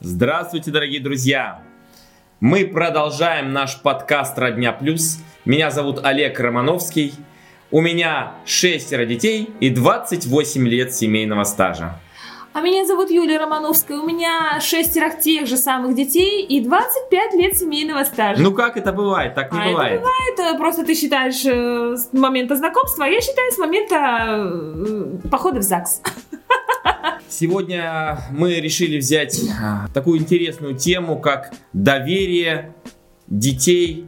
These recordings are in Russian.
Здравствуйте, дорогие друзья! Мы продолжаем наш подкаст «Родня плюс». Меня зовут Олег Романовский. У меня шестеро детей и 28 лет семейного стажа. А меня зовут Юлия Романовская. У меня шестеро тех же самых детей и 25 лет семейного стажа. Ну как это бывает? Так не а бывает. Это бывает. Просто ты считаешь э, с момента знакомства, а я считаю с момента э, похода в ЗАГС. Сегодня мы решили взять а, такую интересную тему, как доверие детей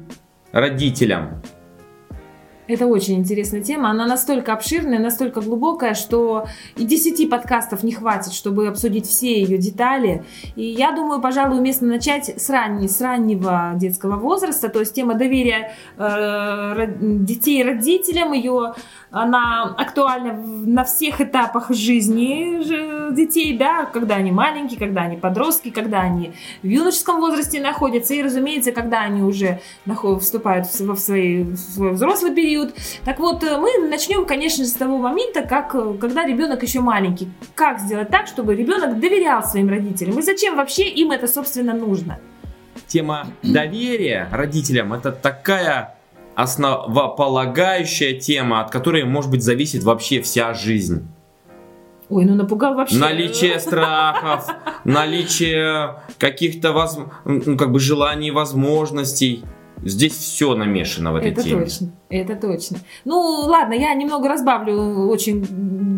родителям. Это очень интересная тема. Она настолько обширная, настолько глубокая, что и 10 подкастов не хватит, чтобы обсудить все ее детали. И я думаю, пожалуй, уместно начать с, ранней, с раннего детского возраста. То есть тема доверия э, детей родителям, ее она актуальна на всех этапах жизни детей, да, когда они маленькие, когда они подростки, когда они в юношеском возрасте находятся, и, разумеется, когда они уже вступают в свой, в свой взрослый период. Так вот, э, мы начнем, конечно с того момента, как, э, когда ребенок еще маленький. Как сделать так, чтобы ребенок доверял своим родителям, и зачем вообще им это, собственно, нужно? Тема доверия родителям – это такая основополагающая тема, от которой, может быть, зависит вообще вся жизнь. Ой, ну напугал вообще. Наличие страхов, наличие каких-то воз... ну, как бы желаний, возможностей. Здесь все намешано в этой это теме. Это точно, это точно. Ну, ладно, я немного разбавлю очень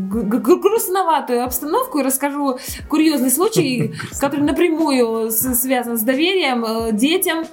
грустноватую обстановку и расскажу курьезный случай, который напрямую связан с доверием э, детям,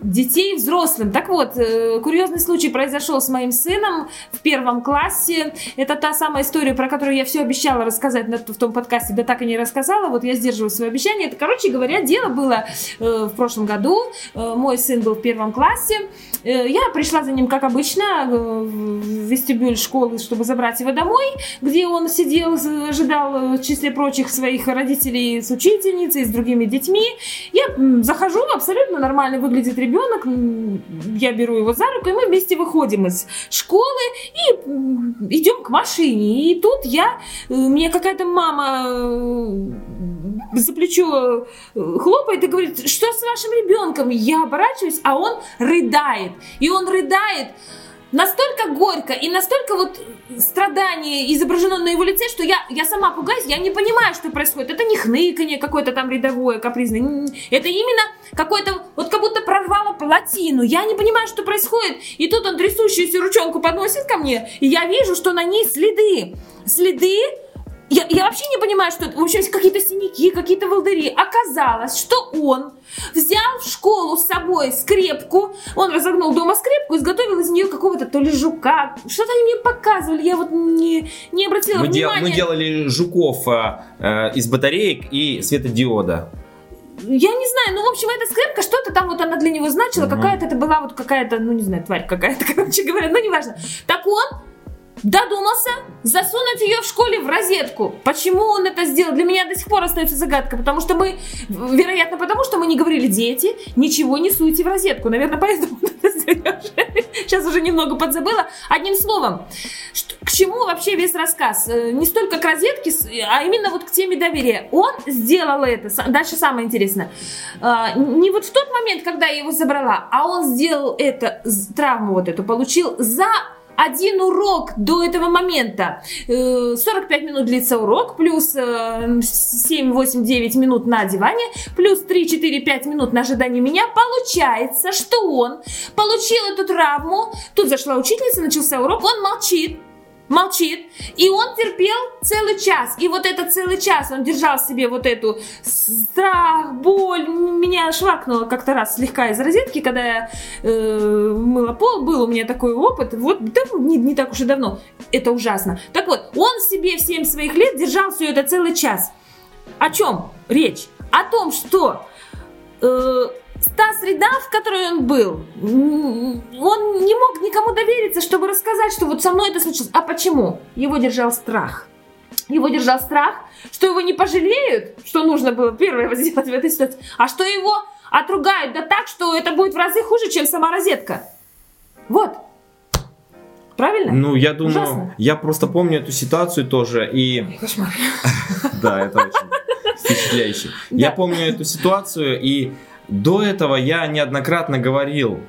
детей взрослым. Так вот, э, курьезный случай произошел с моим сыном в первом классе. Это та самая история, про которую я все обещала рассказать в том подкасте, да так и не рассказала. Вот я сдерживаю свое обещание. Это, короче говоря, дело было э, в прошлом году. Э, мой сын был в первом классе. Я пришла за ним, как обычно, в вестибюль школы, чтобы забрать его домой, где он сидел, ожидал в числе прочих своих родителей с учительницей, с другими детьми. Я захожу, абсолютно нормально выглядит ребенок, я беру его за руку, и мы вместе выходим из школы и идем к машине. И тут я, э, мне какая-то мама э, за плечо э, хлопает и говорит, что с вашим ребенком? Я оборачиваюсь, а он рыдает. И он рыдает, настолько горько и настолько вот страдание изображено на его лице, что я, я сама пугаюсь, я не понимаю, что происходит. Это не хныканье какое-то там рядовое, капризное. Это именно какое-то, вот как будто прорвало плотину. Я не понимаю, что происходит. И тут он трясущуюся ручонку подносит ко мне, и я вижу, что на ней следы. Следы я, я вообще не понимаю, что это. В общем, какие-то синяки, какие-то волдыри. Оказалось, что он взял в школу с собой скрепку. Он разогнул дома скрепку, изготовил из нее какого-то то ли жука. Что-то они мне показывали, я вот не, не обратила мы внимания. Дел, мы делали жуков э, э, из батареек и светодиода. Я не знаю, ну, в общем, эта скрепка, что-то там вот она для него значила, угу. какая-то это была вот какая-то, ну, не знаю, тварь какая-то, короче говоря, ну, неважно. Так он додумался засунуть ее в школе в розетку. Почему он это сделал, для меня до сих пор остается загадка, потому что мы, вероятно, потому что мы не говорили, дети, ничего не суйте в розетку. Наверное, поэтому сейчас уже немного подзабыла. Одним словом, к чему вообще весь рассказ? Э, не столько к розетке, а именно вот к теме доверия. Он сделал это, дальше самое интересное, а, не вот в тот момент, когда я его забрала, а он сделал это, травму вот эту получил за один урок до этого момента. 45 э, минут длится урок, плюс 7, 8, 9 минут на диване, плюс 3, 4, 5 минут на ожидание меня. Получается, что он получил эту травму. Тут зашла учительница, начался урок, он молчит молчит, и он терпел целый час. И вот этот целый час он держал себе вот эту страх, боль. Меня швакнуло как-то раз слегка из розетки, когда я э, мыла пол. Был у меня такой опыт. Вот да, не, не так уж и давно. Это ужасно. Так вот, он себе в 7 своих лет держал все это целый час. О чем речь? О том, что... Э, та среда, в которой он был, он не мог никому довериться, чтобы рассказать, что вот со мной это случилось. А почему? Его держал страх. Его держал страх, что его не пожалеют, что нужно было первое сделать в этой ситуации, а что его отругают да так, что это будет в разы хуже, чем сама розетка. Вот. Правильно? Ну, я думаю, Ужасно. я просто помню эту ситуацию тоже, и Кошмар. да, это очень впечатляюще. Я помню эту ситуацию, и до этого я неоднократно говорил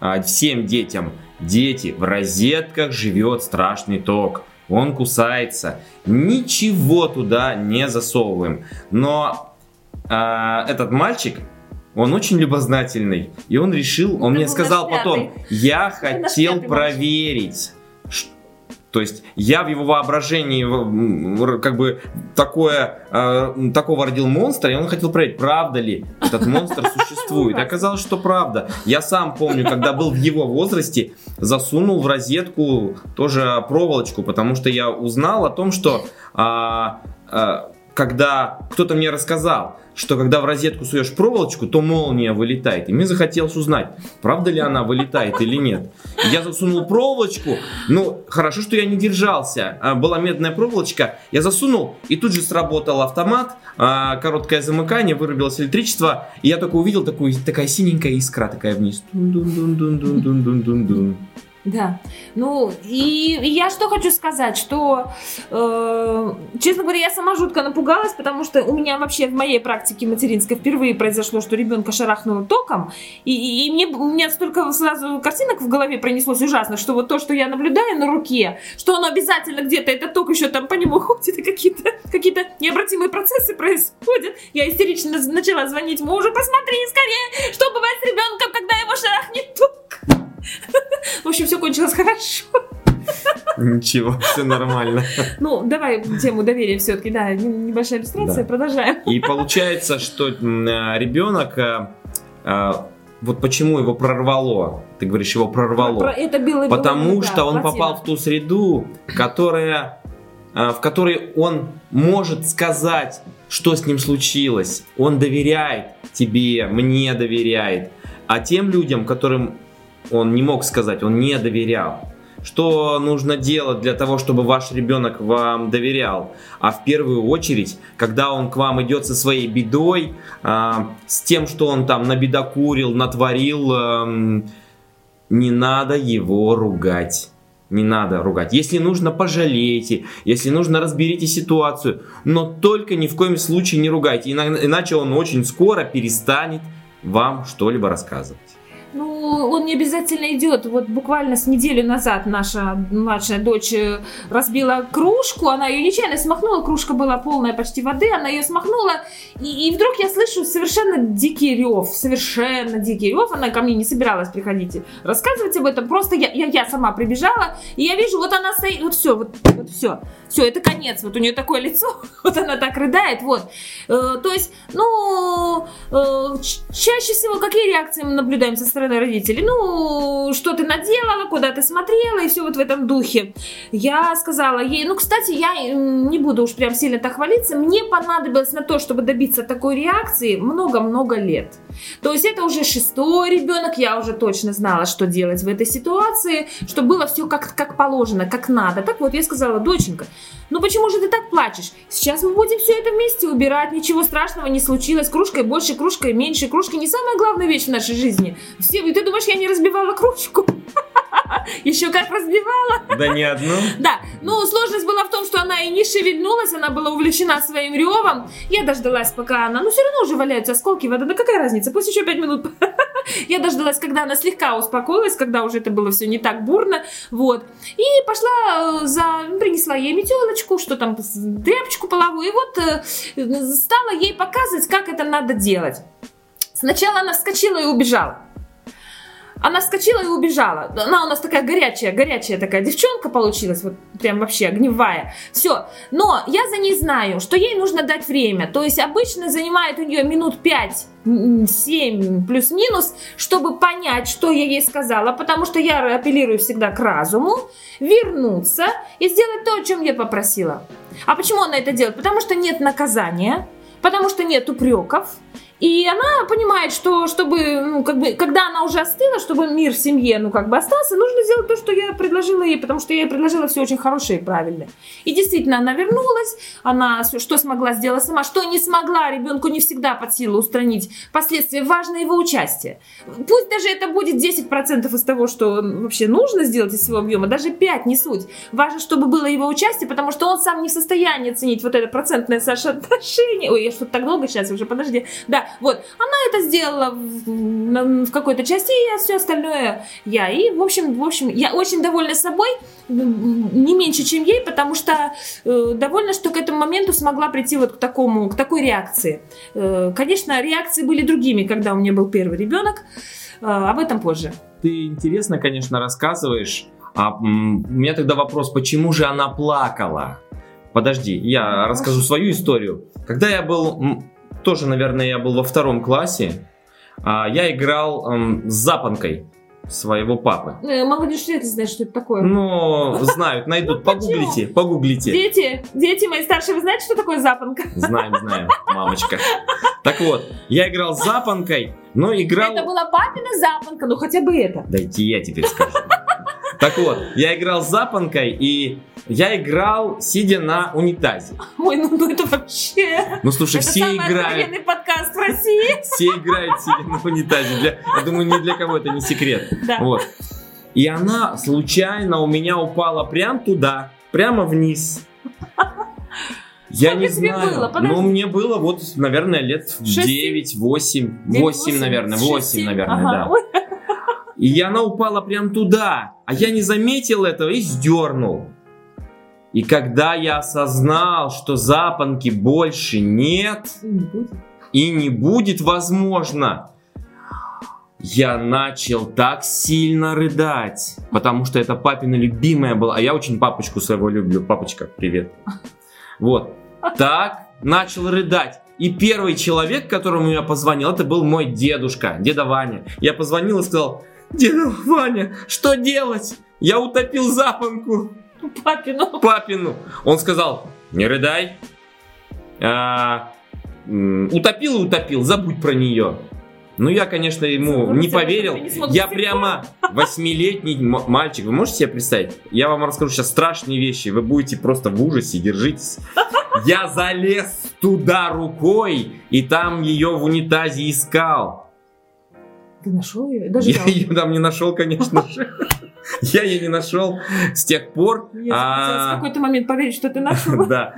а, всем детям, дети, в розетках живет страшный ток. Он кусается. Ничего туда не засовываем. Но а, этот мальчик, он очень любознательный. И он решил, он Это мне сказал наш потом, я хотел пятый мальчик. То есть я в его воображении как бы такое, э, такого родил монстра, и он хотел проверить, правда ли этот монстр существует. И оказалось, что правда. Я сам помню, когда был в его возрасте, засунул в розетку тоже проволочку, потому что я узнал о том, что а, а, когда кто-то мне рассказал, что когда в розетку суешь проволочку, то молния вылетает. И мне захотелось узнать, правда ли она вылетает или нет. Я засунул проволочку, ну, хорошо, что я не держался. А, Была медная проволочка, я засунул, и тут же сработал автомат, а, короткое замыкание, вырубилось электричество, и я только увидел такую, такая синенькая искра такая вниз. Да. Ну, и, и я что хочу сказать, что, э, честно говоря, я сама жутко напугалась, потому что у меня вообще в моей практике материнской впервые произошло, что ребенка шарахнуло током, и, и- мне, у меня столько сразу картинок в голове пронеслось ужасно, что вот то, что я наблюдаю на руке, что оно обязательно где-то, этот ток еще там по нему ходит, и какие-то какие необратимые процессы происходят. Я истерично начала звонить мужу, посмотри скорее, что бывает с ребенком, когда его шарахнет ток. В общем, все кончилось хорошо. Ничего, все нормально. Ну, давай тему доверия все-таки, да, небольшая иллюстрация, Да. продолжаем. И получается, что а, ребенок, а, а, вот почему его прорвало? Ты говоришь, его прорвало. Про- это белый Потому да, что он плотина. попал в ту среду, которая, в которой он может сказать, что с ним случилось. Он доверяет тебе, мне доверяет. А тем людям, которым он не мог сказать, он не доверял. Что нужно делать для того, чтобы ваш ребенок вам доверял? А в первую очередь, когда он к вам идет со своей бедой, а, с тем, что он там набедокурил, натворил, эм, не надо его ругать. Не надо ругать. Если нужно, пожалейте. Если нужно, разберите ситуацию. Но только ни в коем случае не ругайте. ина- Иначе он очень скоро перестанет вам что-либо рассказывать. Ну, он не обязательно идет. Вот буквально с неделю назад наша младшая дочь э, разбила кружку, она ее нечаянно смахнула, кружка была полная почти воды, она ее смахнула, и, и вдруг я слышу совершенно дикий рев, совершенно дикий рев, она ко мне не собиралась приходить рассказывать об этом, просто я, я, я сама прибежала, и я вижу, вот она стоит, вот все, вот, вот все, все, это конец, вот у нее такое лицо, вот она так рыдает, вот. Э, то есть, ну, э, чаще всего какие реакции мы наблюдаем со стороны родителей? Ну, что ты наделала, куда ты смотрела, и все вот в этом духе. Я сказала ей, ну, кстати, я не буду уж прям сильно так хвалиться, мне понадобилось на то, чтобы добиться такой реакции много-много лет. То есть это уже шестой ребенок, я уже точно знала, что делать в этой ситуации, что было все как, как положено, как надо. Так вот, я сказала, доченька, ну почему же ты так плачешь? Сейчас мы будем все это вместе убирать, ничего страшного не случилось. Кружкой больше, кружкой меньше. Кружка не самая главная вещь в нашей жизни. Все, ты думаешь, я не разбивала кружку? Еще как разбивала. Да не одну. Да, ну сложность была в том, что она и не шевельнулась, она была увлечена своим ревом. Я дождалась, пока она, ну все равно уже валяются осколки воды, да какая разница, пусть еще пять минут. Я дождалась, когда она слегка успокоилась, когда уже это было все не так бурно, вот. И пошла э, за, принесла ей метелочку, что там, тряпочку половую, и вот э, стала ей показывать, как это надо делать. Сначала она вскочила и убежала. Она вскочила и убежала. Она у нас такая горячая, горячая такая девчонка получилась, вот прям вообще огневая. Все. Но я за ней знаю, что ей нужно дать время. То есть обычно занимает у нее минут 5-7 плюс-минус, чтобы понять, что я ей сказала, потому что я апеллирую всегда к разуму, вернуться и сделать то, о чем я попросила. А почему она это делает? Потому что нет наказания, потому что нет упреков, И она понимает, что чтобы, ну, как бы, когда она уже остыла, чтобы мир в семье, ну, как бы остался, нужно сделать то, что я предложила ей, потому что я ей предложила все очень хорошее и правильное. И действительно, она вернулась, она что смогла сделать сама, что не смогла, ребенку не всегда под силу устранить последствия, важно его участие. Пусть даже это будет 10% из того, что вообще нужно сделать из всего объема, даже 5 не суть. Важно, чтобы было его участие, потому что он сам не в состоянии оценить вот это процентное соотношение. Ой, я что-то так долго сейчас уже, подожди. Да, вот, она это сделала в, в какой-то части, и все остальное я. И, в общем, в общем, я очень довольна собой, не меньше, чем ей, потому что э, довольна, что к этому моменту смогла прийти вот к такому, к такой реакции. Э, конечно, реакции были другими, когда у меня был первый ребенок, э, об этом позже. Ты интересно, конечно, рассказываешь. А у меня тогда вопрос, почему же она плакала? Подожди, я расскажу свою историю. Когда я был тоже, наверное, я был во втором классе, а, я играл эм, с запонкой своего папы. Э, молодежь вряд ли знает, что это такое. Ну, знают, найдут. Погуглите, погуглите. Дети, дети мои старшие, вы знаете, что такое запонка? Знаем, знаем, мамочка. Так вот, я играл с запонкой, но играл... Это была папина запонка, ну хотя бы это. Дайте я теперь скажу. Так вот, я играл с запонкой, и я играл, сидя на унитазе. Ой, ну, ну это вообще... Ну слушай, это все играют... Это подкаст в России. Все играют, сидя на унитазе. Для... Я думаю, ни для кого это не секрет. Да. Вот. И она случайно у меня упала прям туда, прямо вниз. Я Сколько не знаю. было? Подожди. Ну, мне было вот, наверное, лет Шесть, 9, 8, Девять, 8, наверное, 8, шесть, семь. наверное, Ага. да. Ой, И она упала прям туда, а я не заметил этого и сдернул. И когда я осознал, что запонки больше нет и не будет возможно, я начал так сильно рыдать, потому что это папина любимая была, а я очень папочку своего люблю. Папочка, привет. Вот. Так начал рыдать. И первый человек, которому я позвонил, это был мой дедушка, деда Ваня. Я позвонил и сказал, деда Ваня, что делать? Я утопил запонку Папину. папину. Он сказал, не рыдай. А, утопил и утопил, забудь про нее. Ну, я, конечно, ему Забудь не поверил. не Я прямо восьмилетний мальчик. Вы можете себе представить? Я вам расскажу сейчас страшные вещи. Вы будете просто в ужасе, держитесь. Я залез туда рукой, и там ее в унитазе искал. Ты нашел ее? Даже Я ее там не нашел, конечно же. Я ее не нашел с тех пор. Мне а, в какой-то момент поверить, что ты нашел. Да.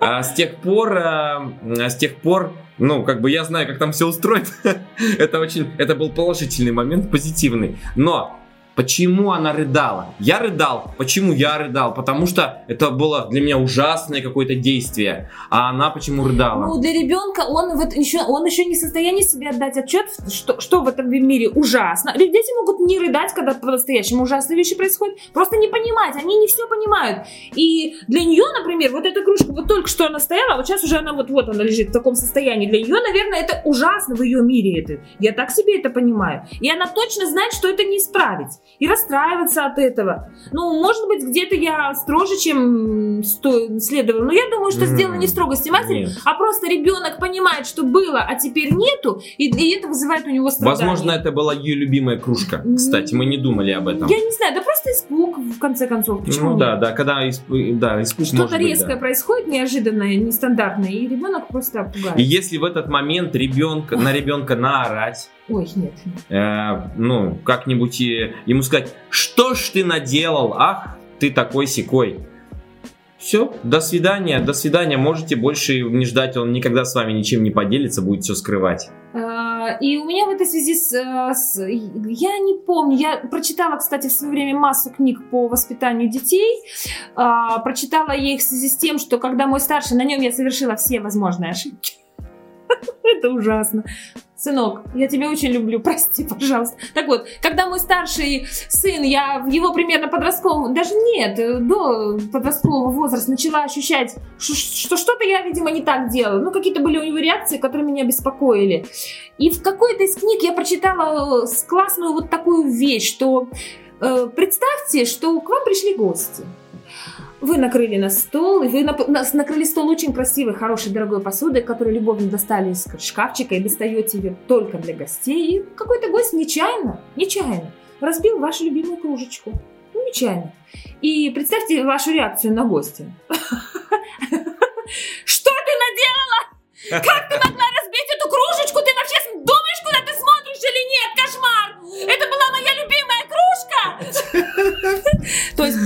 А с тех пор, а, с тех пор, ну, как бы я знаю, как там все устроено. это очень, это был положительный момент, позитивный. Но Почему она рыдала? Я рыдал. Почему я рыдал? Потому что это было для меня ужасное какое-то действие. А она почему рыдала? Ну, для ребенка он, вот еще, он еще не в состоянии себе отдать отчет, что, что в этом мире ужасно. Дети могут не рыдать, когда по-настоящему ужасные вещи происходят, просто не понимать, они не все понимают. И для нее, например, вот эта кружка, вот только что она стояла, а вот сейчас уже она вот, вот она лежит в таком состоянии. Для нее, наверное, это ужасно в ее мире. Это. Я так себе это понимаю. И она точно знает, что это не исправить. И расстраиваться от этого. Ну, может быть, где-то я строже, чем сто... следовало. Но я думаю, что сделано не строгости матери, нет. а просто ребенок понимает, что было, а теперь нету, и, и это вызывает у него страдания. Возможно, это была ее любимая кружка. Кстати, мы не думали об этом. Я не знаю, да просто испуг, в конце концов. Почему Ну да, нет? да, когда исп- да, испуг Что-то резкое да. происходит, неожиданное, нестандартное, и ребенок просто пугает. И если в этот момент ребенка, на ребенка наорать, Ой, нет. э, ну, как-нибудь ему сказать, что ж ты наделал, ах, ты такой секой. Все, до свидания, до свидания, можете больше не ждать, он никогда с вами ничем не поделится, будет все скрывать. А, И у меня в этой связи с, э, с- я не помню, я прочитала, кстати, в свое время массу книг по воспитанию детей, А, прочитала я их в связи с тем, что когда мой старший, на нем я совершила все возможные ошибки. Это ужасно. Сынок, я тебя очень люблю, прости, пожалуйста. Так вот, когда мой старший сын, я в его примерно подростковом, даже нет, э, до подросткового возраста начала ощущать, что что-то я, видимо, не так делаю. Ну, какие-то были у него реакции, которые меня беспокоили. И в какой-то из книг я прочитала э, классную вот такую вещь, что Э, представьте, что к вам пришли гости. Вы накрыли на стол, и вы нап- нас- накрыли стол очень красивой, хорошей, дорогой посудой, которую любовно достали из шкафчика и достаете ее только для гостей. И какой-то гость нечаянно, нечаянно разбил вашу любимую кружечку. Ну, нечаянно. И представьте вашу реакцию на гостя. Что ты наделала? Как ты могла разбить эту кружечку? Ты вообще думаешь, куда ты смотришь или нет? Кошмар! Это была моя любимая кружка! То есть,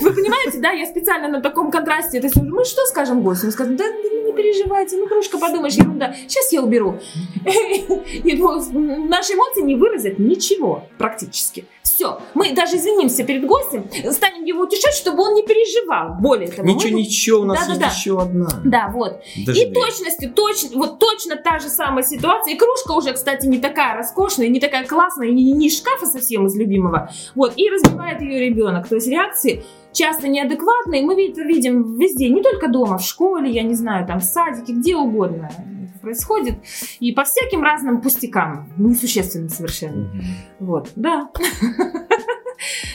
вы понимаете, да, я специально на таком контрасте. То есть, мы что скажем гостю? Мы скажем, да, да не переживайте, ну кружка, подумаешь, ерунда. Сейчас я уберу. Ну, наши эмоции не выразят ничего практически. Все. Мы даже извинимся перед гостем, станем его утешать, чтобы он не переживал. Более того, Ничего, ничего, у нас есть еще одна. Да, вот. Даже И две. точностью, точно, вот точно та же самая ситуация. И кружка уже, кстати, не такая роскошная, не такая классная, не, не шкафа совсем из любимого. Вот, и разбивает ее ребенок. То есть реакции часто неадекватные. Мы это видим везде, не только дома, в школе, я не знаю, там в садике, где угодно это происходит. И по всяким разным пустякам, несущественным совершенно. Вот, да.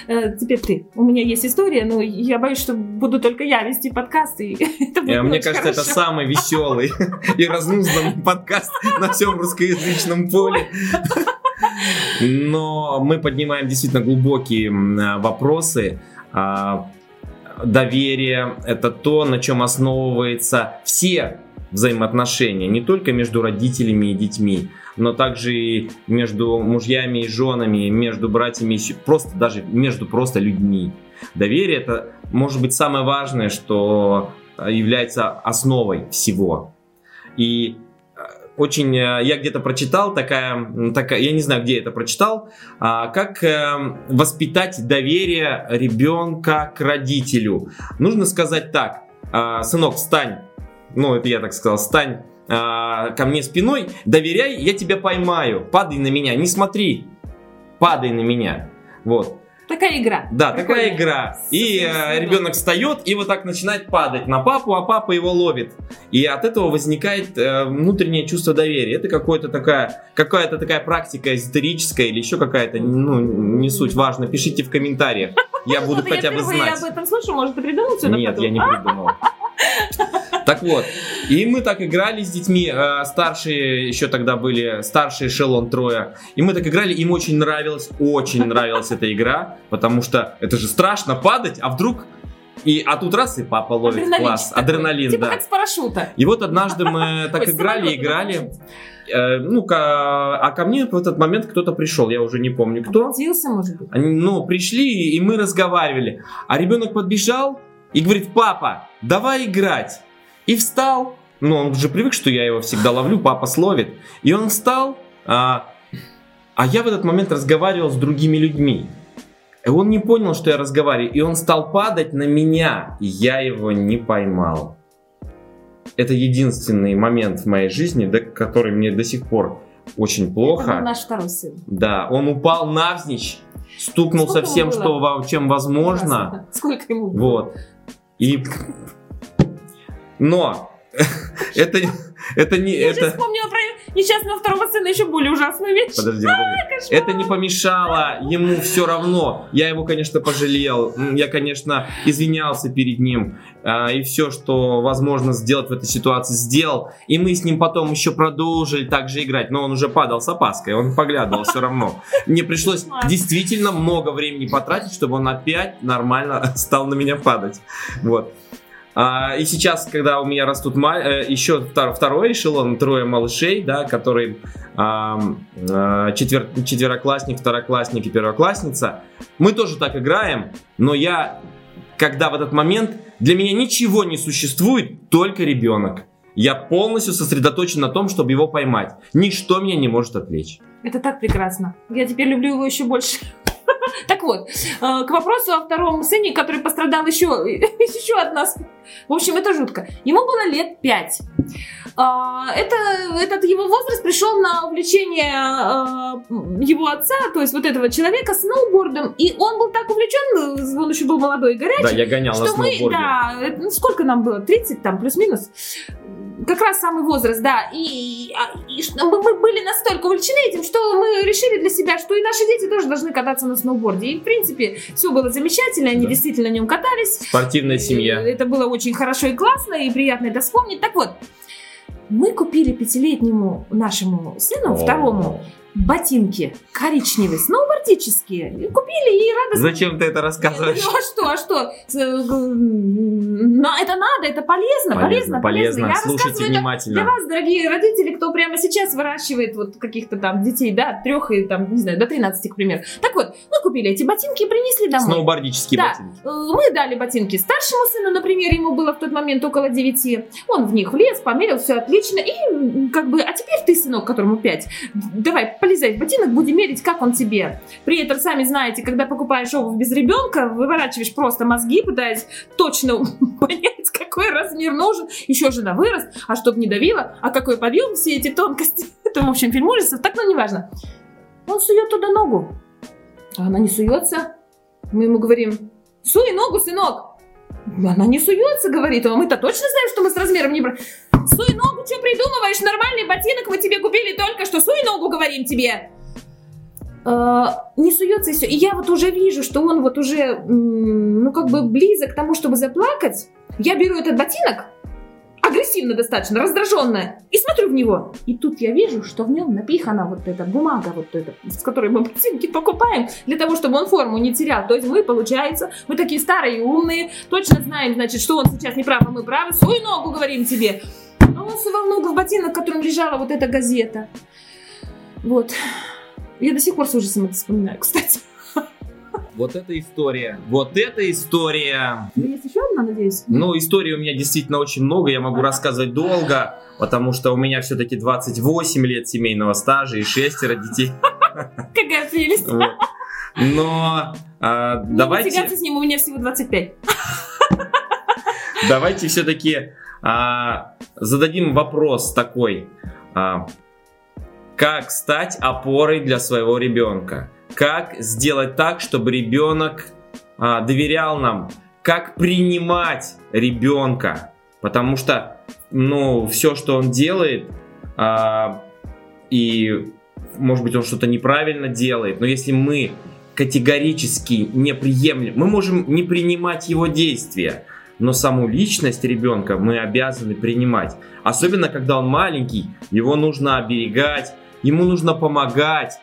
Э, Теперь ты. У меня есть история, но я боюсь, что буду только я вести подкаст, и это будет Э, не Мне кажется, это хорошо. самый веселый и разнузданный подкаст на всем русскоязычном поле. Но мы поднимаем действительно глубокие а, вопросы. А, Доверие – это то, на чем основываются все взаимоотношения, не только между родителями и детьми, но также и между мужьями и женами, между братьями просто даже между просто людьми. Доверие это может быть самое важное, что э, является основой всего. И очень э, я где-то прочитал такая, такая, я не знаю, где это прочитал, а, как э, воспитать доверие ребенка к родителю. Нужно сказать так, а, сынок, встань, ну это я так сказал, встань а, ко мне спиной, доверяй, я тебя поймаю, падай на меня, не смотри, падай на меня. Вот. Такая игра. Да, такая игра. И э, ребенок встает и вот так начинает падать на папу, а папа его ловит. И от этого возникает э, внутреннее чувство доверия. Это какое-то такая, какая-то такая практика эзотерическая или еще какая-то, ну, не суть, важно. Пишите в комментариях. Я буду Что-то хотя бы знать. об этом слышу, может, ты придумал Нет, я не придумал. Так вот, и мы так играли с детьми, э, старшие еще тогда были, старший эшелон трое, и мы так играли, им очень нравилось, очень нравилась эта игра, потому что это же страшно падать, а вдруг, и, а тут раз и папа ловит класс, такой. адреналин, Типа да. как с парашюта. И вот однажды мы так играли, играли, э, ну, ка- а ко мне в этот момент кто-то пришел, я уже не помню кто. Обратился, может быть. Они, ну, пришли, и мы разговаривали. А ребенок подбежал и говорит, папа, давай играть. И встал. Ну, он уже привык, что я его всегда ловлю, папа словит. И он встал, а, а я в этот момент разговаривал с другими людьми. И он не понял, что я разговариваю, и он стал падать на меня, и я его не поймал. Это единственный момент в моей жизни, до- который мне до сих пор очень Это плохо. был наш второй сын. Да, он упал навзничь, стукнулся Сколько всем, что чем возможно. Сколько ему было? Вот. И... Но это, это не... Я сейчас Это... вспомнила про несчастного второго сына еще более ужасную вещь. Подожди, подожди. Это не помешало ему все равно. Я его, конечно, пожалел. Я, конечно, извинялся перед ним. а, И все, что возможно сделать в этой ситуации, сделал. И мы с ним потом еще продолжили так же играть. Но он уже падал с опаской. Он поглядывал все равно. Мне пришлось действительно много времени потратить, чтобы он опять нормально стал на меня падать. Вот. А, и сейчас, когда у меня растут ма- э, еще втор- второй эшелон, трое малышей, да, которые а, четвер- четвероклассник, второклассник и первоклассница, мы тоже так играем, но я, когда в этот момент, для меня ничего не существует, только ребенок. Я полностью сосредоточен на том, чтобы его поймать. Ничто меня не может отвлечь. Это так прекрасно. Я теперь люблю его еще больше. Так вот, э, к вопросу о втором сыне, который пострадал еще, еще от нас. В общем, это жутко. Ему было лет пять. А, Это, этот его возраст пришел на увлечение э, его отца, то есть вот этого человека, сноубордом. И он был так увлечен, он еще был молодой и горячий, Да, я гонял на что мы, сноуборде. да, это, ну, сколько нам было, 30 там, плюс-минус. Как раз самый возраст, да. И, а, и, и мы, мы были настолько увлечены этим, что мы решили для себя, что и наши дети тоже должны кататься на сноуборде. И, в принципе, все было замечательно, они да. действительно на нем катались. Спортивная семья. Это было очень хорошо и классно, и приятно это вспомнить. Так вот, мы купили пятилетнему нашему сыну, О. второму, ботинки коричневые, сноубордические. Купили и радостно. Зачем ты это рассказываешь? Ну а что, а что? Это надо, это полезно, полезно, полезно. полезно. Я Слушайте внимательно. Для вас, дорогие родители, кто прямо сейчас выращивает вот каких-то там детей, да, трех и там, не знаю, до 13, к примеру. Так вот, мы купили эти ботинки и принесли домой. Сноубордические да. ботинки. Э, мы дали ботинки старшему сыну, например, ему было в тот момент около 9. Он в них влез, померил, все отлично. И как бы, а теперь ты, сынок, которому 5, давай, полезай в ботинок, будем мерить, как он тебе. При этом, сами знаете, когда покупаешь обувь без ребенка, выворачиваешь просто мозги, пытаясь точно понять, какой размер нужен. Еще жена вырос, а чтобы не давила, а какой подъем, все эти тонкости. Это, в общем, фильм ужасов, так, ну, неважно. Он сует туда ногу, а она не суется. Мы ему говорим, суй ногу, сынок. Она не суется, говорит. А мы-то точно знаем, что мы с размером не брали. Суй ногу, что придумываешь? Нормальный ботинок мы тебе купили только что. Суй ногу, говорим тебе. Uh, не суется и все. И я вот уже вижу, что он вот уже, ну, как бы близок к тому, чтобы заплакать. Я беру этот ботинок, агрессивно достаточно, раздраженная, и смотрю в него. И тут я вижу, что в нем напихана вот эта бумага, вот эта, с которой мы ботинки покупаем, для того, чтобы он форму не терял. То есть мы, получается, мы такие старые и умные, точно знаем, значит, что он сейчас не прав, а мы правы. Свою ногу говорим тебе. А он сувал ногу в ботинок, в котором лежала вот эта газета. Вот. Я до сих пор с ужасом это вспоминаю, кстати. Вот эта история. Вот эта история. Есть еще одна, надеюсь? Ну, историй у меня действительно очень много. Я могу рассказывать долго, потому что у меня все-таки 28 лет семейного стажа и шестеро детей. Какая прелесть. Но а, давайте... Не с ним, у меня всего 25. Давайте все-таки а, зададим вопрос такой. А, как стать опорой для своего ребенка? как сделать так, чтобы ребенок а, доверял нам, как принимать ребенка, потому что, ну, все, что он делает, а, и, может быть, он что-то неправильно делает, но если мы категорически не приемлем, мы можем не принимать его действия, но саму личность ребенка мы обязаны принимать. Особенно, когда он маленький, его нужно оберегать, ему нужно помогать,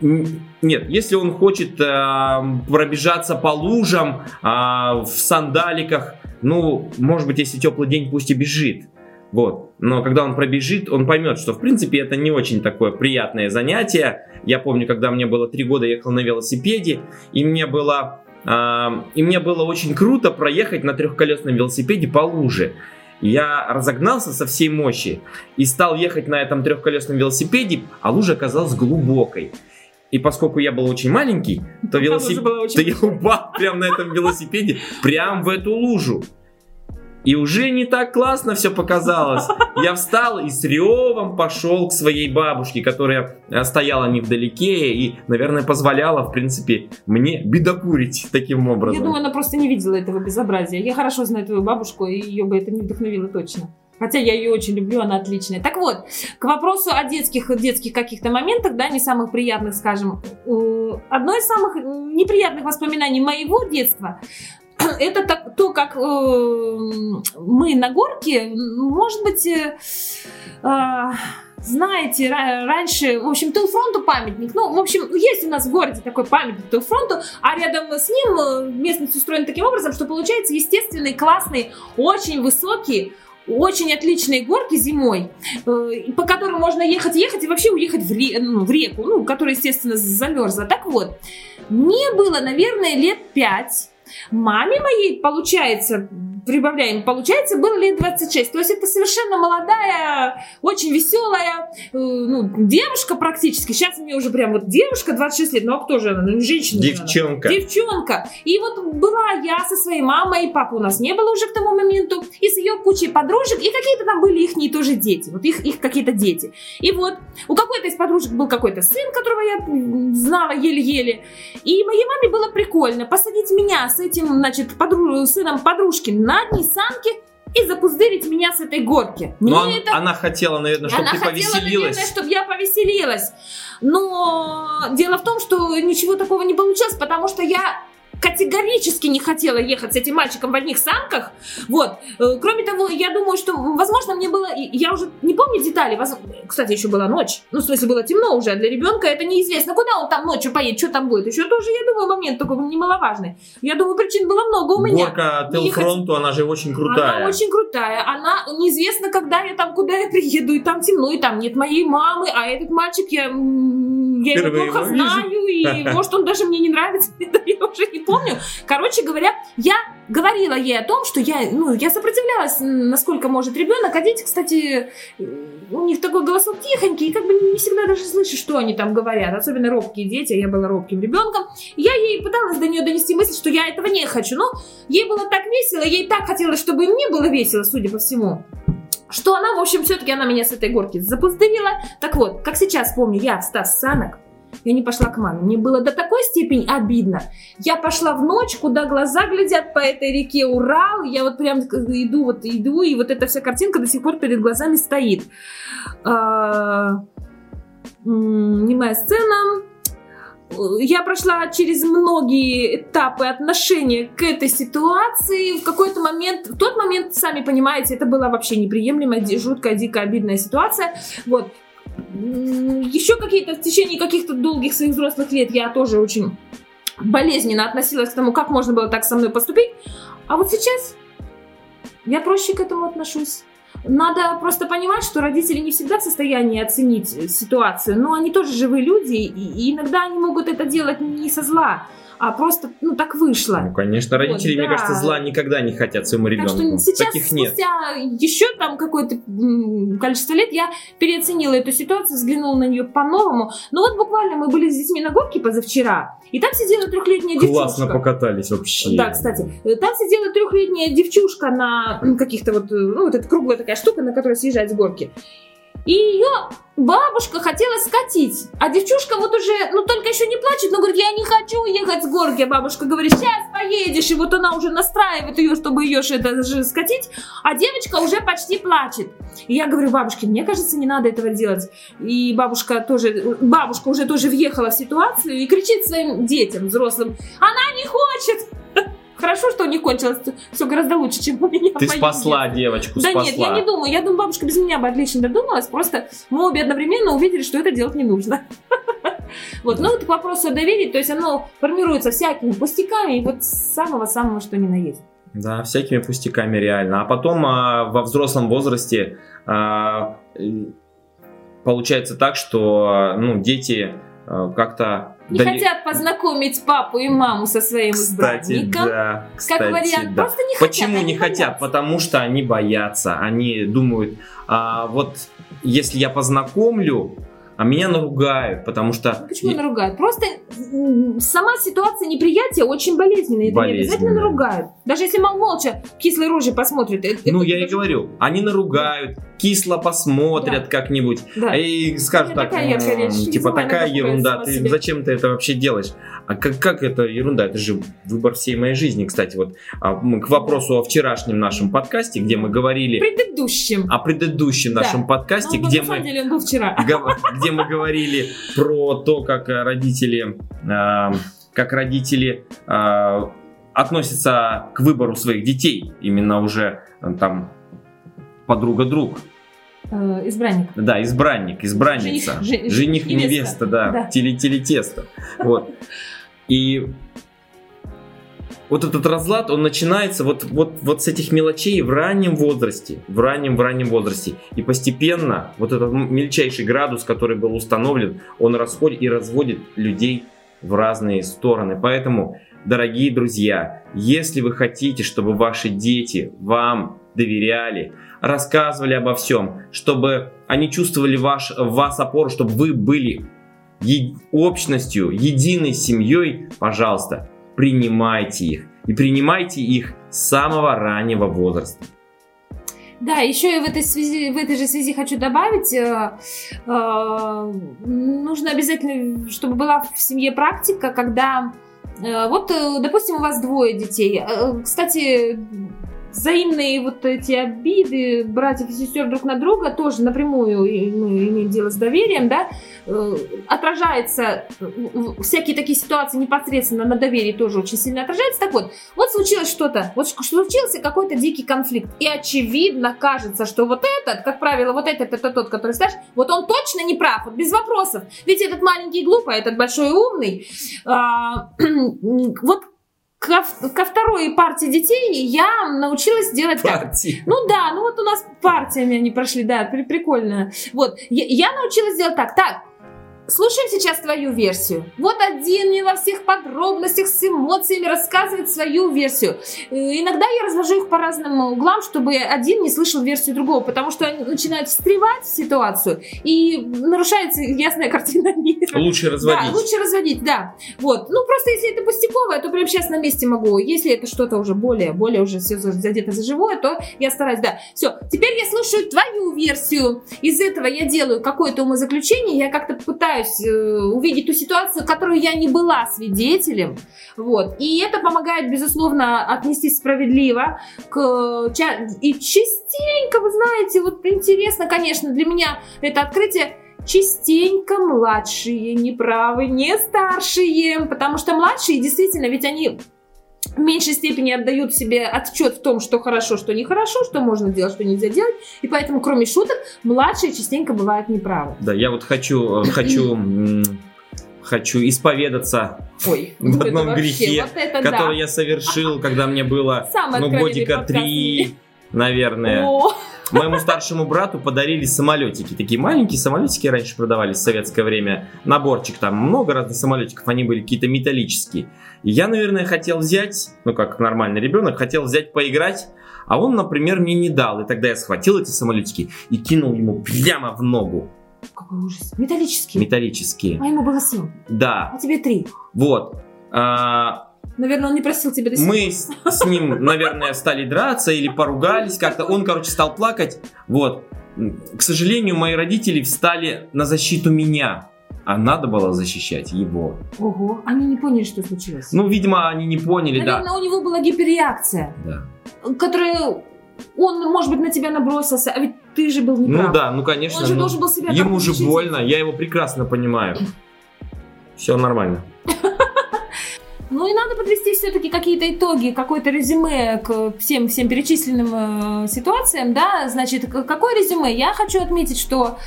нет, если он хочет э, пробежаться по лужам э, в сандаликах, ну, может быть, если теплый день, пусть и бежит. Вот. Но когда он пробежит, он поймет, что в принципе это не очень такое приятное занятие. Я помню, когда мне было три года, я ехал на велосипеде, и мне было, и мне было очень круто проехать на трехколесном велосипеде по луже. Я разогнался со всей мощи и стал ехать на этом трехколесном велосипеде, а лужа оказалась глубокой. И поскольку я был очень маленький, то, велосип... то я упал прямо на этом велосипеде, прямо в эту лужу. И уже не так классно все показалось. Я встал и с ревом пошел к своей бабушке, которая э, стояла невдалеке и, наверное, позволяла, в принципе, мне бедокурить таким образом. Я думаю, она просто не видела этого безобразия. Я хорошо знаю твою бабушку, и ее бы это не вдохновило точно. Хотя я ее очень люблю, она отличная. Так вот, к вопросу о детских, детских каких-то моментах, да, не самых приятных, скажем. Одно из самых неприятных воспоминаний моего детства это так, то, как э, мы на горке, может быть, э, э, знаете, раньше, в общем, Тылфронту памятник. Ну, в общем, есть у нас в городе такой памятник Тылфронту, а рядом с ним э, местность устроена таким образом, что получается естественный, классный, очень высокий, очень отличные горки зимой, по которым можно ехать, ехать и вообще уехать в, ре, ну, в реку, ну, которая, естественно, замерзла. Так вот, мне было, наверное, лет пять. Маме моей, получается, прибавляем, получается, было лет 26. То есть это совершенно молодая, очень веселая, э, ну, девушка практически. Сейчас мне уже прям вот девушка 26 лет, ну а кто же она? Ну, женщина. Девчонка. Она. Девчонка. И вот была я со своей мамой, и папы у нас не было уже к тому моменту, и с ее кучей подружек, и какие-то там были их тоже дети, вот их, их какие-то дети. И вот у какой-то из подружек был какой-то сын, которого я знала еле-еле, и моей маме было прикольно посадить меня с этим, значит, подруж... сыном подружки на одни санки и запуздырить меня с этой горки. Мне Но он- это она хотела, наверное, чтобы она ты хотела, повеселилась. наверное, чтобы я повеселилась. Но дело в том, что ничего такого не получилось, потому что я категорически не хотела ехать с этим мальчиком в одних санках. Вот. Э, Кроме того, я думаю, что, возможно, мне было... Я уже не помню детали. воз- Кстати, еще была ночь. Ну, в смысле, было темно уже. а Для ребенка это неизвестно. Куда он там ночью поедет, что там будет. Еще тоже, я думаю, момент такой немаловажный. Я думаю, причин было много у меня. Горка Телфронту, она же очень крутая. Она очень крутая. Она неизвестно, когда я там, куда я приеду, и там темно, и там нет моей мамы, а этот мальчик, я, я его плохо его знаю, и может он даже мне не нравится, это я уже не помню. Короче говоря, я говорила ей о том, что я, ну, я сопротивлялась, насколько может ребенок, а дети, кстати, у них такой голосок тихонький, и как бы не всегда даже слышишь, что они там говорят, особенно робкие дети, а я была робким ребенком. Я ей пыталась до нее донести мысль, что я этого не хочу, но ей было так весело, ей так хотелось, чтобы и мне было весело, судя по всему. Что она, в общем, все-таки она меня с этой горки запуздырила. Так вот, как сейчас помню, я встав с санок, я не пошла к маме. Мне было до такой степени обидно. Я пошла в ночь, куда глаза глядят по этой реке Урал. Я вот прям иду, вот иду, и вот эта вся картинка до сих пор перед глазами стоит. А, Немая сцена. Я прошла через многие этапы отношения к этой ситуации. В какой-то момент, в тот момент, сами понимаете, это была вообще неприемлемая, жуткая, дико обидная ситуация. Вот. Еще какие-то в течение каких-то долгих своих взрослых лет я тоже очень болезненно относилась к тому, как можно было так со мной поступить. А вот сейчас я проще к этому отношусь. Надо просто понимать, что родители не всегда в состоянии оценить э, ситуацию, но они тоже живые люди, и, и иногда они могут это делать не со зла, а просто, ну, так вышло. Ну, конечно, родители, Вот, мне да. кажется, зла никогда не хотят своему Так ребенку. что сейчас, Таких нет. спустя еще там какое-то количество лет, я переоценила эту ситуацию, взглянула на нее по-новому. Ну вот буквально мы были с детьми на горке позавчера, и там сидела трехлетняя Классно девчушка. покатались вообще. Да, кстати, там сидела трехлетняя девчушка на каких-то вот, э, ну, вот эта круглая такая штука, на которой съезжать с горки. И ее бабушка хотела скатить. А девчушка вот уже, ну только еще не плачет, но говорит, я не хочу ехать с горки. А бабушка говорит, сейчас поедешь. И вот она уже настраивает ее, чтобы ее ж это же скатить. А девочка уже почти плачет. И я говорю бабушке, мне кажется, не надо этого делать. И бабушка тоже, бабушка уже тоже въехала в ситуацию и кричит своим детям, взрослым, она не хочет. Хорошо, что не кончилось. Все гораздо лучше, чем у меня. Ты спасла девочку, да спасла. нет, я не думаю. Я думаю, бабушка без меня бы отлично додумалась. Просто мы обе одновременно увидели, что это делать не нужно. Вот, ну вот к вопросу о доверии, то есть оно формируется всякими пустяками, и вот самого-самого, что ни на есть. Да, всякими пустяками реально. А потом а, во взрослом возрасте а, получается так, что ну, дети а, как-то... Не дали- хотят познакомить папу и маму со своим Кстати, избранником. да. Кстати, как вариант. да. Просто не хотят. Почему не хотят? боятся. Потому что они боятся. Они думают, а, вот если я познакомлю, а меня наругают, потому что... Почему наругают? Просто сама ситуация неприятия очень болезненная. Это не обязательно Болезненная. наругают. Даже если мол, молча кислой рожей посмотрит. это- Ну, это я и даже- говорю, они наругают, кисло посмотрят как-нибудь, Да. и скажут Ну, так, такая яркая «М, речь, типа, такая ерунда, ты себе». зачем ты это вообще делаешь? А как, как это ерунда? Это же выбор всей моей жизни, кстати. Вот а, мы к вопросу о вчерашнем нашем подкасте, где мы говорили Предыдущим. о предыдущем Да. нашем подкасте, Ну, где на мы деле он был вчера. где мы говорили про то, как родители, э, как родители э, относятся к выбору своих детей, именно уже там подруга друг, Э, избранник. да, избранник, избранница, Жених, жен- жених, невеста. невеста, да, Да. теле теле тесто, вот. И вот этот разлад, он начинается вот, вот, вот с этих мелочей в раннем возрасте, в раннем, в раннем возрасте. И постепенно вот этот мельчайший градус, который был установлен, он расходит и разводит людей в разные стороны. Поэтому, дорогие друзья, если вы хотите, чтобы ваши дети вам доверяли, рассказывали обо всем, чтобы они чувствовали ваш, вас опору, чтобы вы были е- общностью, единой семьей, пожалуйста, принимайте их. И принимайте их с самого раннего возраста. Да, еще и в этой, связи, в этой же связи хочу добавить, э, э, нужно обязательно, чтобы была в семье практика, когда, э, вот, э, допустим, у вас двое детей. Э, Кстати, взаимные вот эти обиды братьев и сестер друг на друга тоже напрямую мы имеем дело с доверием, да, э, отражается, всякие такие ситуации непосредственно на доверии тоже очень сильно отражается. Так вот, вот случилось что-то, вот случился какой-то дикий конфликт, и очевидно кажется, что вот этот, как правило, вот этот, это тот, который старше, вот он точно не прав, вот без вопросов. Ведь этот маленький глупый, а этот большой умный, а, вот ко, ко второй партии детей я научилась делать партии. так. Ну да, ну вот у нас партиями они прошли, да, при, прикольно. Вот, я, я научилась делать так. Так, Слушаем сейчас твою версию. Вот один мне во всех подробностях с эмоциями рассказывает свою версию. Э, иногда я развожу их по разным углам, чтобы один не слышал версию другого, потому что они начинают встревать в ситуацию и нарушается ясная картина мира. Лучше разводить. Да, лучше разводить, да. Вот. Ну, просто если это пустяковое, то прямо сейчас на месте могу. Если это что-то уже более, более уже все задето за живое, то я стараюсь, да. Все, теперь я слушаю твою версию. Из этого я делаю какое-то умозаключение, я как-то пытаюсь пытаюсь э, увидеть ту ситуацию, которую я не была свидетелем. Вот. И это помогает, безусловно, отнести справедливо к... И частенько, вы знаете, вот интересно, конечно, для меня это открытие, частенько младшие неправы, не старшие, потому что младшие действительно, ведь они в меньшей степени отдают себе отчет в том, что хорошо, что нехорошо, что можно делать, что нельзя делать. И поэтому, кроме шуток, младшие частенько бывают неправы. Да, я вот хочу, э, хочу хочу исповедаться Ой, в одном вообще, грехе, вот это который да. я совершил, когда мне было ну, годика три, наверное. О. Моему старшему брату подарили самолетики. Такие маленькие самолетики раньше продавались в советское время. Наборчик там, много разных самолетиков, они были какие-то металлические. И я, наверное, хотел взять, ну как нормальный ребенок, хотел взять поиграть, а он, например, мне не дал. И тогда я схватил эти самолетики и кинул ему прямо в ногу. Какой ужас. Металлические? Металлические. А ему было семь? Да. А тебе три? Вот. А, Наверное, он не просил тебя до сих Мы с, с ним, наверное, стали драться или поругались как-то. Он, короче, стал плакать. Вот. К сожалению, мои родители встали на защиту меня. А надо было защищать его. Ого, они не поняли, что случилось. Ну, видимо, они не поняли, Наверное, да. Наверное, у него была гиперреакция. Да. Которая он, может быть, на тебя набросился, а ведь ты же был неправ. Ну да, ну конечно. Он же ну, должен был себя Ему же больно, я его прекрасно понимаю. Все нормально. Ну и надо подвести все-таки какие-то итоги, какое-то резюме к всем, всем перечисленным э, ситуациям, да, значит, какое резюме? Я хочу отметить, что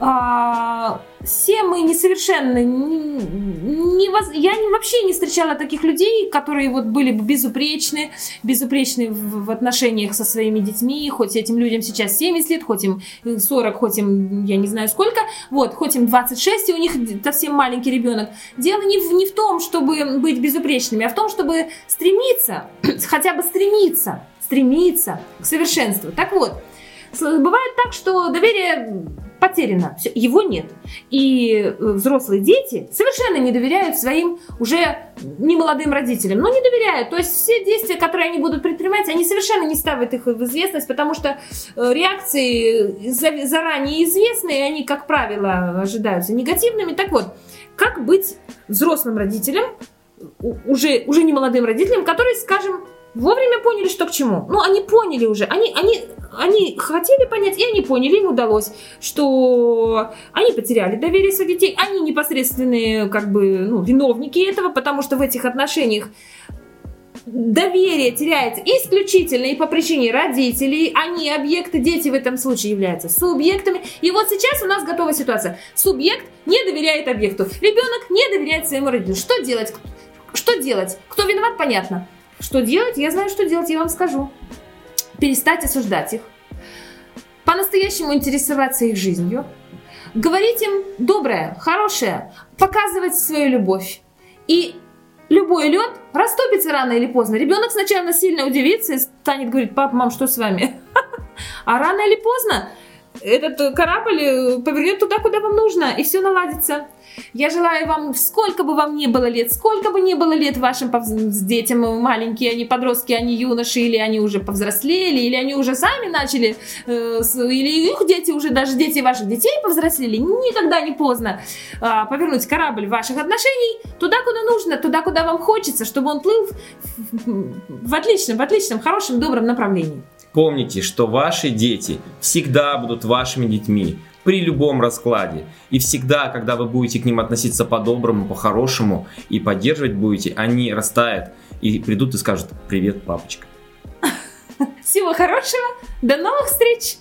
а, все мы несовершенны. Не, не, я не, вообще не встречала таких людей, которые вот были бы безупречны, безупречны в, в отношениях со своими детьми, хоть этим людям сейчас 70 лет, хоть им 40, хоть им я не знаю сколько, вот, хоть им 26, и у них совсем маленький ребенок. Дело не в, не в том, чтобы быть безупречными, а в том, чтобы стремиться, хотя бы стремиться, стремиться к совершенству. Так вот, бывает так, что доверие потеряно, все, его нет. И э, взрослые дети совершенно не доверяют своим уже немолодым родителям. Ну, не доверяют. То есть все действия, которые они будут предпринимать, они совершенно не ставят их в известность, потому что э, реакции заранее известны, и они, как правило, ожидаются негативными. Так вот, как быть взрослым родителем, уже, уже не молодым родителям, которые, скажем, вовремя поняли, что к чему. Ну, они поняли уже. Они, они, они хотели понять, и они поняли, им удалось, что они потеряли доверие своих детей. Они непосредственные, как бы, ну, виновники этого, потому что в этих отношениях доверие теряется исключительно и по причине родителей, они объекты, дети в этом случае являются субъектами. И вот сейчас у нас готова ситуация. Субъект не доверяет объекту, ребенок не доверяет своему родителю. Что делать? Что делать? Кто виноват, понятно. Что делать? Я знаю, что делать, я вам скажу. Перестать осуждать их. По-настоящему интересоваться их жизнью. Говорить им доброе, хорошее. Показывать свою любовь. И любой лед растопится рано или поздно. Ребенок сначала сильно удивится и станет говорить, папа, мам, что с вами? А рано или поздно этот корабль повернет туда, куда вам нужно, и все наладится. Я желаю вам, сколько бы вам ни было лет, сколько бы ни было лет вашим детям, маленькие они подростки, они юноши, или они уже повзрослели, или они уже сами начали, э, или их дети уже, даже дети ваших детей повзрослели, никогда не поздно э, повернуть корабль ваших отношений туда, куда нужно, туда, куда вам хочется, чтобы он плыл в отличном, в отличном, хорошем, добром направлении. Помните, что ваши дети всегда будут вашими детьми при любом раскладе. И всегда, когда вы будете к ним относиться по-доброму, по-хорошему и поддерживать будете, они растают и придут и скажут «Привет, папочка». Всего хорошего, до новых встреч!